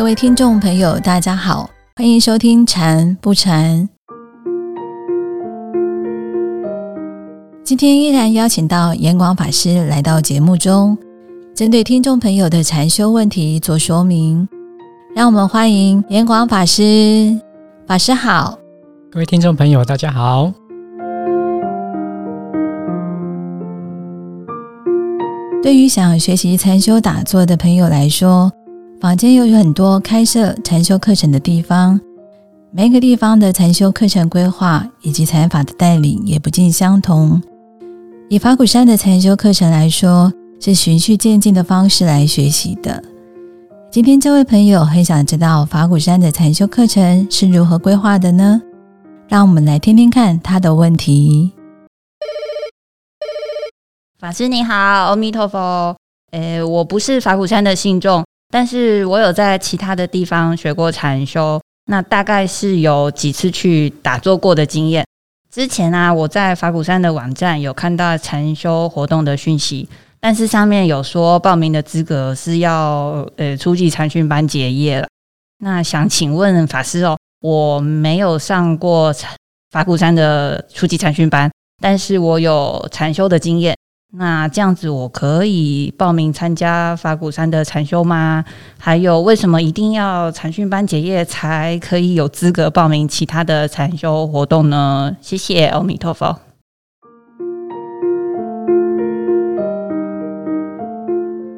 各位听众朋友，大家好，欢迎收听《禅不禅》。今天依然邀请到严广法师来到节目中，针对听众朋友的禅修问题做说明。让我们欢迎严广法师。法师好，各位听众朋友，大家好。对于想学习禅修打坐的朋友来说，坊间又有很多开设禅修课程的地方，每一个地方的禅修课程规划以及禅法的带领也不尽相同。以法鼓山的禅修课程来说，是循序渐进的方式来学习的。今天这位朋友很想知道法鼓山的禅修课程是如何规划的呢？让我们来听听看他的问题。法师你好，阿弥陀佛。诶，我不是法鼓山的信众。但是我有在其他的地方学过禅修，那大概是有几次去打坐过的经验。之前啊，我在法鼓山的网站有看到禅修活动的讯息，但是上面有说报名的资格是要呃初级禅训班结业了。那想请问法师哦，我没有上过法鼓山的初级禅训班，但是我有禅修的经验。那这样子，我可以报名参加法鼓山的禅修吗？还有，为什么一定要禅训班结业才可以有资格报名其他的禅修活动呢？谢谢，阿弥陀佛。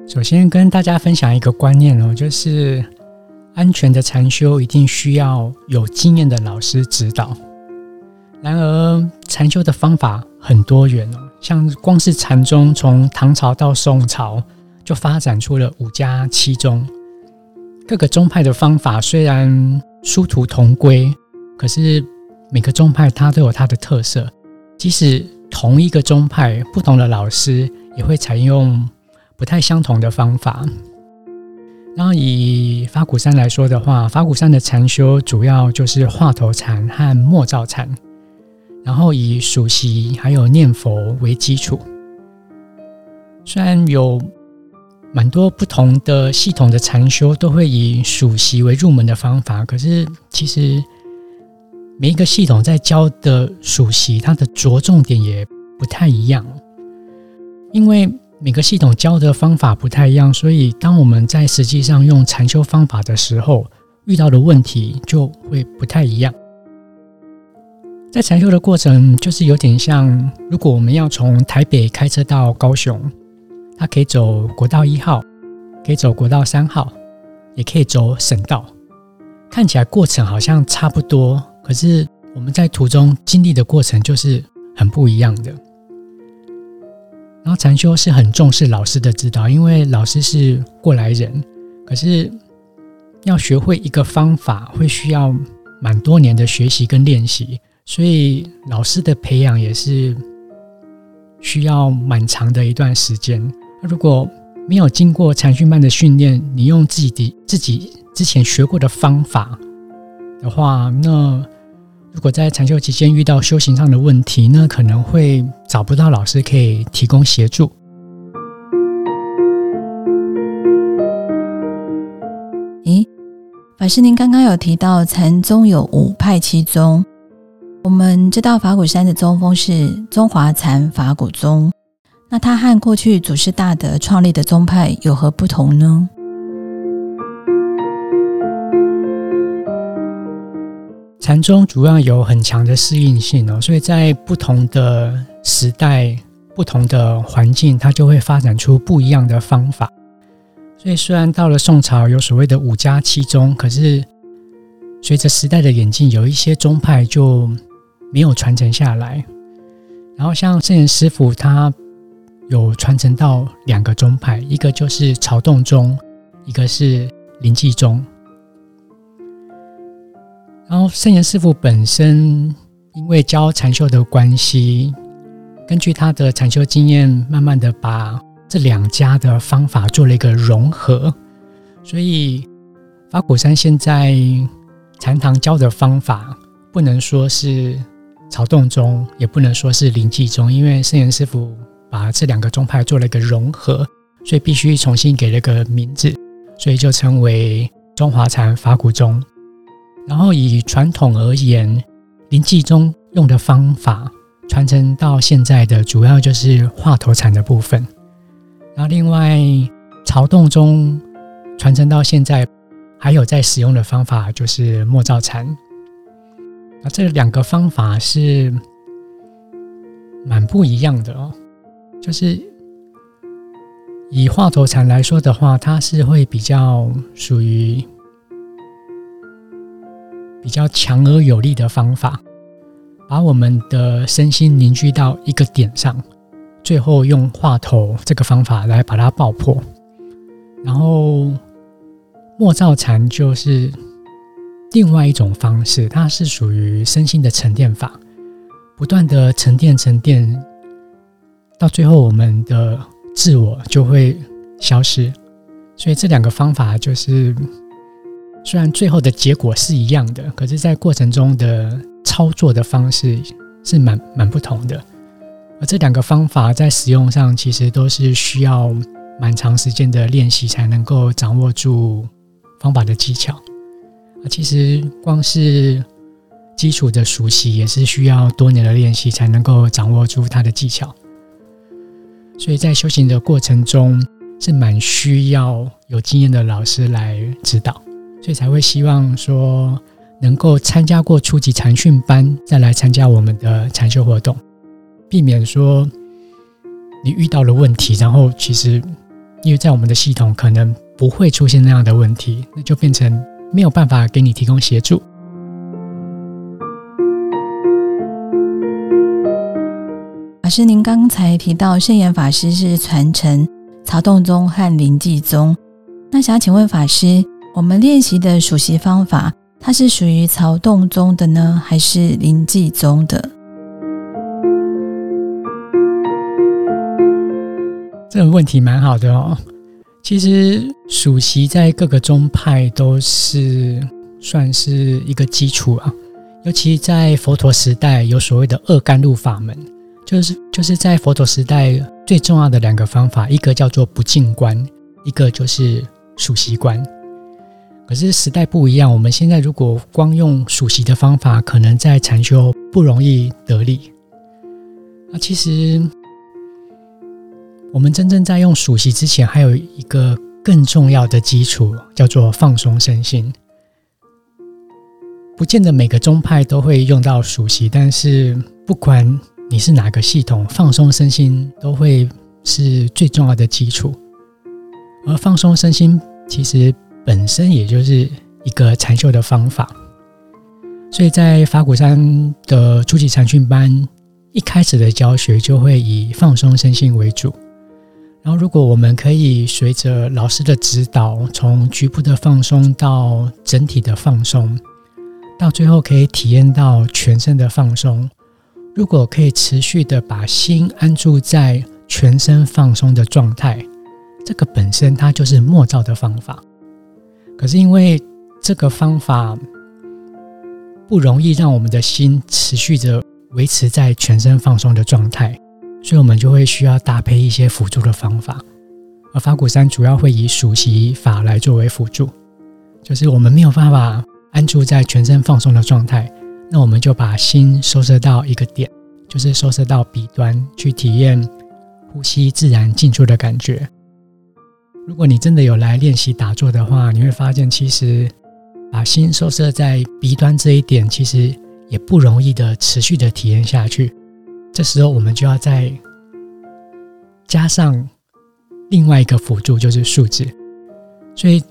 首先跟大家分享一个观念哦，就是安全的禅修一定需要有经验的老师指导。然而，禅修的方法很多元哦。像光是禅宗，从唐朝到宋朝就发展出了五家七宗。各个宗派的方法虽然殊途同归，可是每个宗派它都有它的特色。即使同一个宗派，不同的老师也会采用不太相同的方法。然后以法鼓山来说的话，法鼓山的禅修主要就是化头禅和默照禅。然后以数息还有念佛为基础，虽然有蛮多不同的系统的禅修都会以数息为入门的方法，可是其实每一个系统在教的数息，它的着重点也不太一样。因为每个系统教的方法不太一样，所以当我们在实际上用禅修方法的时候，遇到的问题就会不太一样。在禅修的过程，就是有点像，如果我们要从台北开车到高雄，它可以走国道一号，可以走国道三号，也可以走省道。看起来过程好像差不多，可是我们在途中经历的过程就是很不一样的。然后禅修是很重视老师的指导，因为老师是过来人，可是要学会一个方法，会需要蛮多年的学习跟练习。所以老师的培养也是需要蛮长的一段时间。如果没有经过禅训班的训练，你用自己的自己之前学过的方法的话，那如果在禅修期间遇到修行上的问题，那可能会找不到老师可以提供协助。咦，法师，您刚刚有提到禅宗有五派七宗。我们知道法鼓山的宗风是中华禅法鼓宗，那它和过去祖师大德创立的宗派有何不同呢？禅宗主要有很强的适应性哦，所以在不同的时代、不同的环境，它就会发展出不一样的方法。所以虽然到了宋朝有所谓的五家七宗，可是随着时代的演进，有一些宗派就没有传承下来，然后像圣严师傅，他有传承到两个宗派，一个就是曹洞宗，一个是临济宗。然后圣严师傅本身因为教禅修的关系，根据他的禅修经验，慢慢的把这两家的方法做了一个融合，所以法鼓山现在禅堂教的方法，不能说是。曹洞宗也不能说是灵济宗，因为圣严师傅把这两个宗派做了一个融合，所以必须重新给了个名字，所以就称为中华禅、法鼓宗。然后以传统而言，临济宗用的方法传承到现在的主要就是化头禅的部分。然后另外曹洞宗传承到现在还有在使用的方法就是默照禅。那这两个方法是蛮不一样的哦，就是以化头禅来说的话，它是会比较属于。比较强而有力的方法，把我们的身心凝聚到一个点上，最后用画头这个方法来把它爆破。然后默照禅就是另外一种方式，它是属于身心的沉淀法，不断的沉淀沉淀，到最后我们的自我就会消失。所以这两个方法就是。虽然最后的结果是一样的，可是，在过程中的操作的方式是蛮蛮不同的。而这两个方法在使用上，其实都是需要蛮长时间的练习才能够掌握住方法的技巧。其实光是基础的熟悉，也是需要多年的练习才能够掌握住它的技巧。所以在修行的过程中，是蛮需要有经验的老师来指导。所以才会希望说，能够参加过初级禅训班，再来参加我们的禅修活动，避免说你遇到了问题，然后其实因为在我们的系统可能不会出现那样的问题，那就变成没有办法给你提供协助。法师，您刚才提到圣严法师是传承曹洞宗和临济宗，那想请问法师？我们练习的数息方法，它是属于曹洞宗的呢，还是临济宗的？这个问题蛮好的哦。其实数息在各个宗派都是算是一个基础啊，尤其在佛陀时代有所谓的二甘露法门，就是就是在佛陀时代最重要的两个方法，一个叫做不净观，一个就是数息观。可是时代不一样，我们现在如果光用数息的方法，可能在禅修不容易得力。那其实我们真正在用数息之前，还有一个更重要的基础，叫做放松身心。不见得每个宗派都会用到数息，但是不管你是哪个系统，放松身心都会是最重要的基础。而放松身心，其实。本身也就是一个禅修的方法，所以在法鼓山的初级禅训班一开始的教学就会以放松身心为主。然后，如果我们可以随着老师的指导，从局部的放松到整体的放松，到最后可以体验到全身的放松。如果可以持续的把心安住在全身放松的状态，这个本身它就是默照的方法。可是因为这个方法不容易让我们的心持续着维持在全身放松的状态，所以我们就会需要搭配一些辅助的方法。而法鼓山主要会以数息法来作为辅助，就是我们没有办法安住在全身放松的状态，那我们就把心收摄到一个点，就是收摄到笔端去体验呼吸自然进出的感觉。如果你真的有来练习打坐的话，你会发现，其实把心收摄在鼻端这一点，其实也不容易的持续的体验下去。这时候，我们就要再加上另外一个辅助，就是数字。所以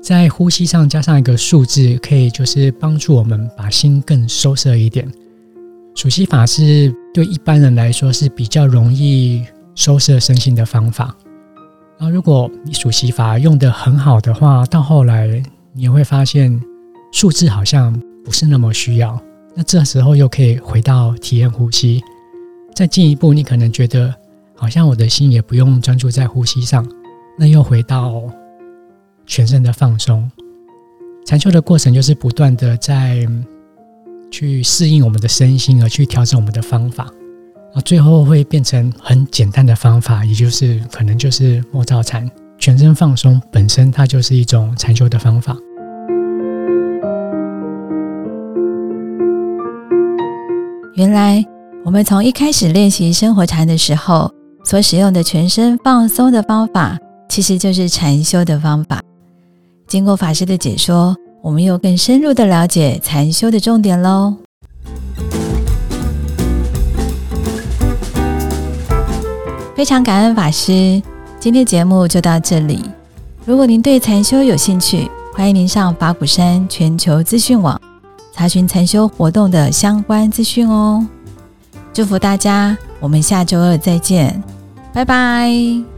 在呼吸上加上一个数字，可以就是帮助我们把心更收摄一点。数息法是对一般人来说是比较容易收摄身心的方法。那如果你数息法用的很好的话，到后来你会发现数字好像不是那么需要。那这时候又可以回到体验呼吸，再进一步，你可能觉得好像我的心也不用专注在呼吸上，那又回到全身的放松。禅修的过程就是不断的在去适应我们的身心，而去调整我们的方法。啊，最后会变成很简单的方法，也就是可能就是默照禅全身放松本身它就是一种禅修的方法。原来我们从一开始练习生活禅的时候所使用的全身放松的方法，其实就是禅修的方法。经过法师的解说，我们又更深入的了解禅修的重点喽。非常感恩法师，今天节目就到这里。如果您对禅修有兴趣，欢迎您上法鼓山全球资讯网查询禅修活动的相关资讯哦。祝福大家，我们下周二再见，拜拜。